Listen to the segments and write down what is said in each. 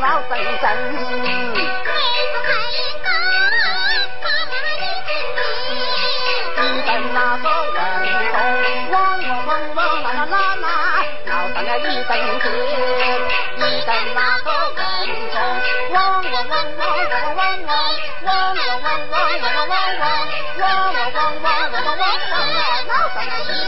闹阵阵，妹子抬缸，妈妈一针针，一针那个针针，汪汪汪汪啦啦啦啦，闹上了一针针，一针那个针针，汪汪汪汪啦啦啦啦，闹上了一。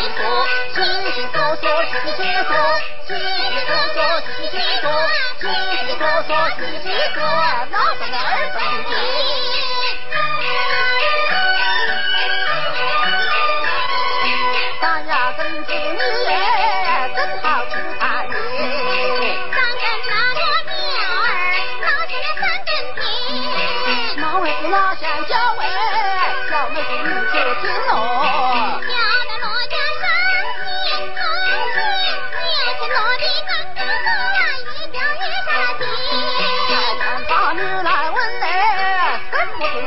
自己做，心里说自己做里说，心里都说自己说，那不能分。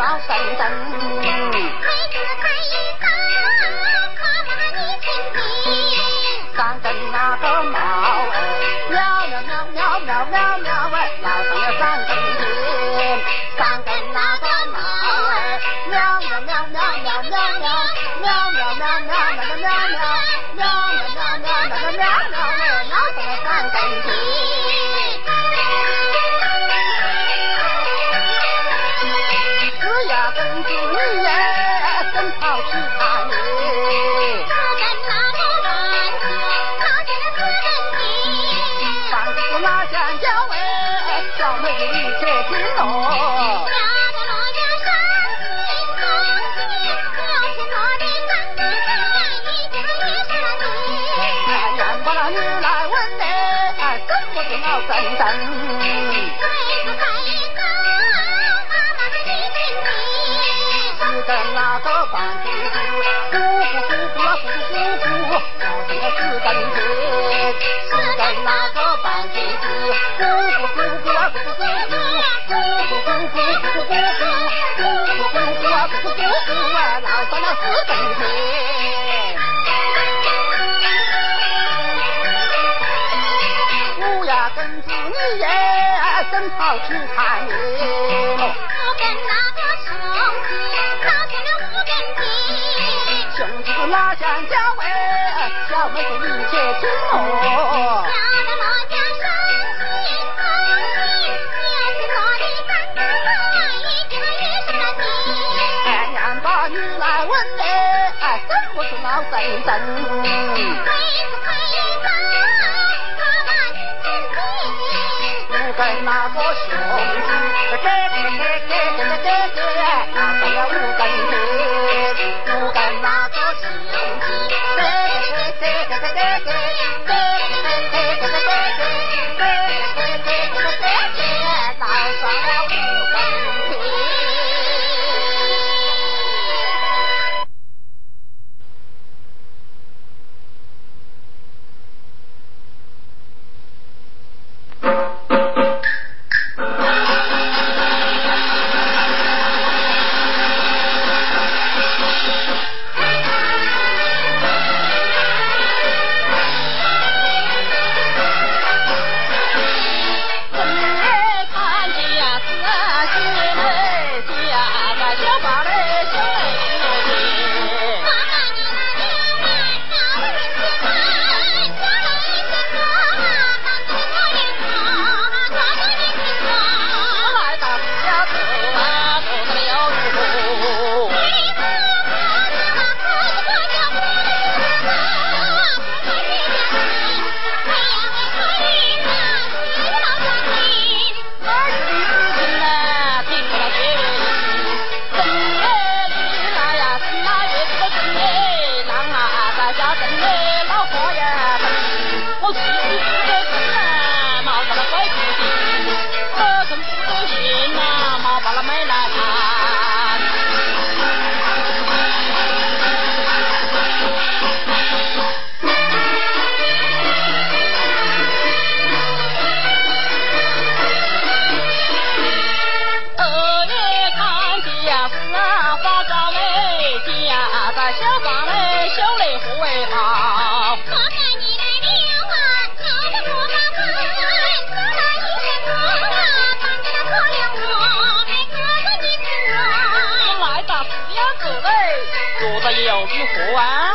要生灯。本地。老汉看你喽，跟那个兄弟闹起了不跟你，兄弟拉家家，小妹子一姐听喽。老家，哥哥，一一。把女来问嘞，怎么是老三子？兄弟，该不该？做得又如何啊？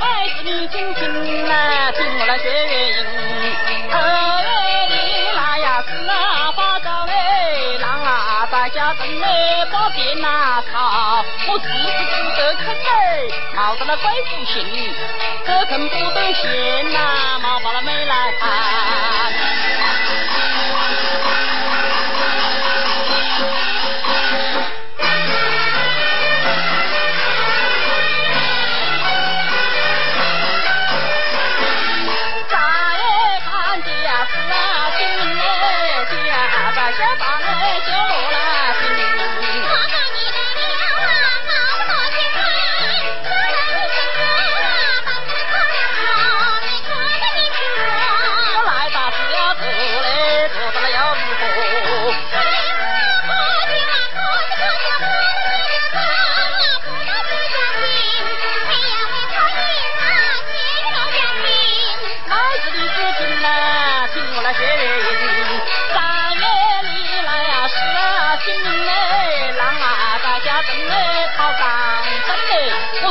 妹子你听听呐，听我来学月音。二月里来呀是啊发烧嘞，郎啊在家等嘞把鞭呐操，我是不得肯嘞，冒得了鬼不信，得肯不得闲呐，冒把那妹来看。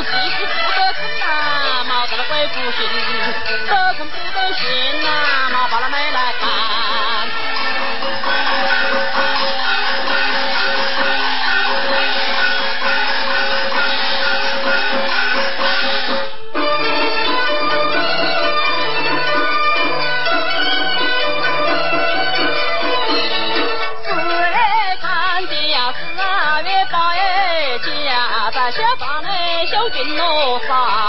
嘞，我是是不得肯呐，冒得了鬼不信，得肯不得信呐，冒把了妹小军罗纱。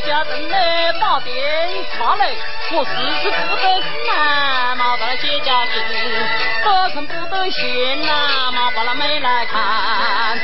家正来，把鞭插嘞，我时时不得肯呐，毛到了谢家信，得肯不得闲呐，毛把那妹来看。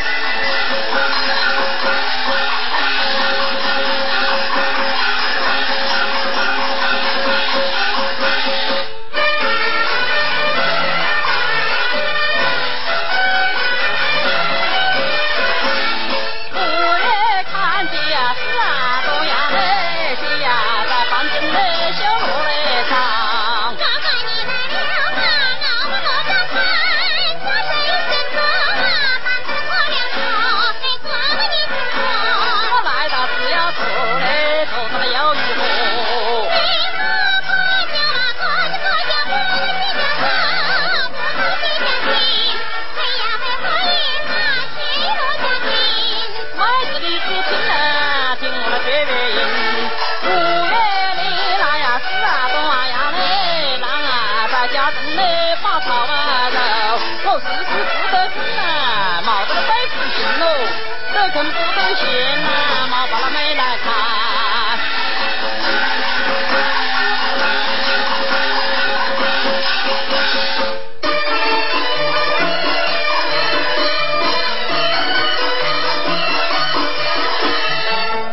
肯不得信呐，毛把那妹来看。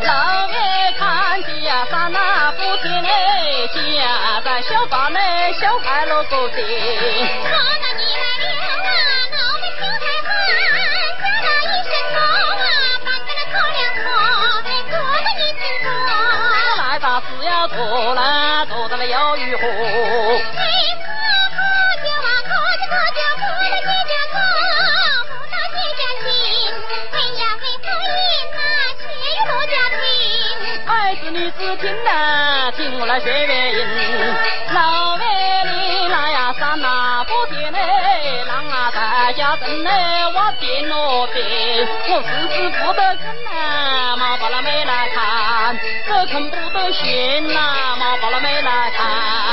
老月看家山那不甜嘞，家在小房嘞，小孩落个地。妹子你只听呐，听我来学月音。老月里来呀山那不点嘞，郎啊大家等嘞，我点咯颠，我时时不得肯呐，毛把那妹来看，这肯不得信呐，毛把那妹来看。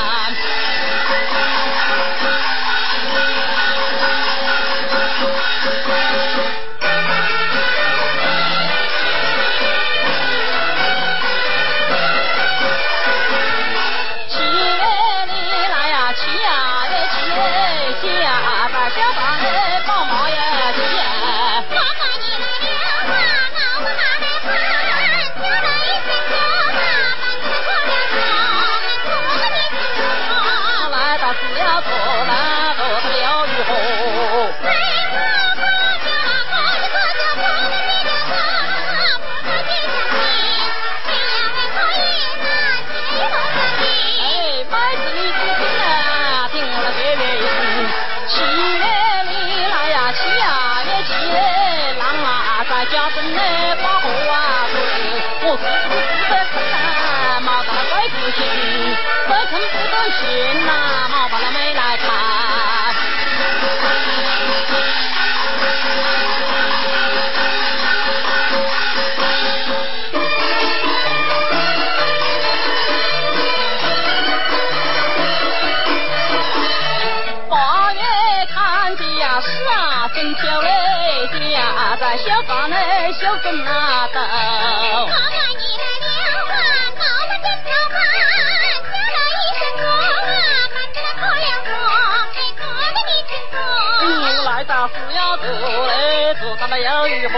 家亲。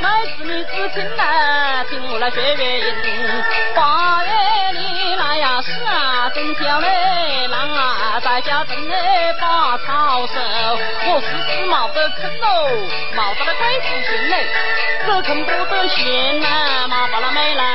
妹子你只听来，听我来学月音。八月里来呀是啊，真漂亮，郎啊在家正嘞把草收。我时时冒得坑喽，冒得了鬼子心嘞，这坑不得行呐，毛把那没来。